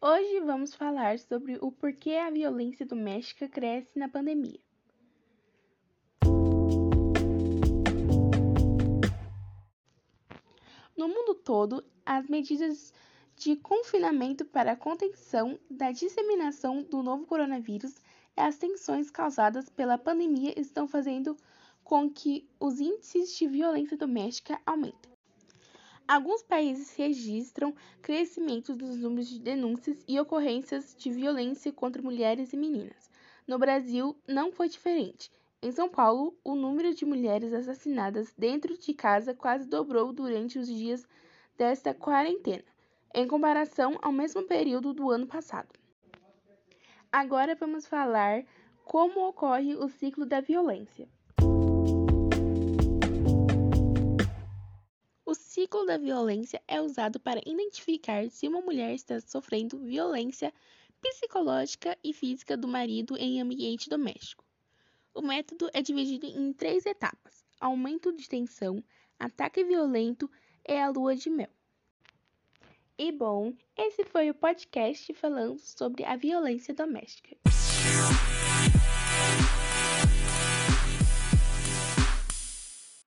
Hoje vamos falar sobre o porquê a violência doméstica cresce na pandemia. No mundo todo, as medidas de confinamento para a contenção da disseminação do novo coronavírus e as tensões causadas pela pandemia estão fazendo com que os índices de violência doméstica aumentem. Alguns países registram crescimento dos números de denúncias e ocorrências de violência contra mulheres e meninas. No Brasil, não foi diferente. Em São Paulo, o número de mulheres assassinadas dentro de casa quase dobrou durante os dias desta quarentena, em comparação ao mesmo período do ano passado. Agora vamos falar como ocorre o ciclo da violência. O ciclo da violência é usado para identificar se uma mulher está sofrendo violência psicológica e física do marido em ambiente doméstico. O método é dividido em três etapas: aumento de tensão, ataque violento e a lua de mel. E bom, esse foi o podcast falando sobre a violência doméstica.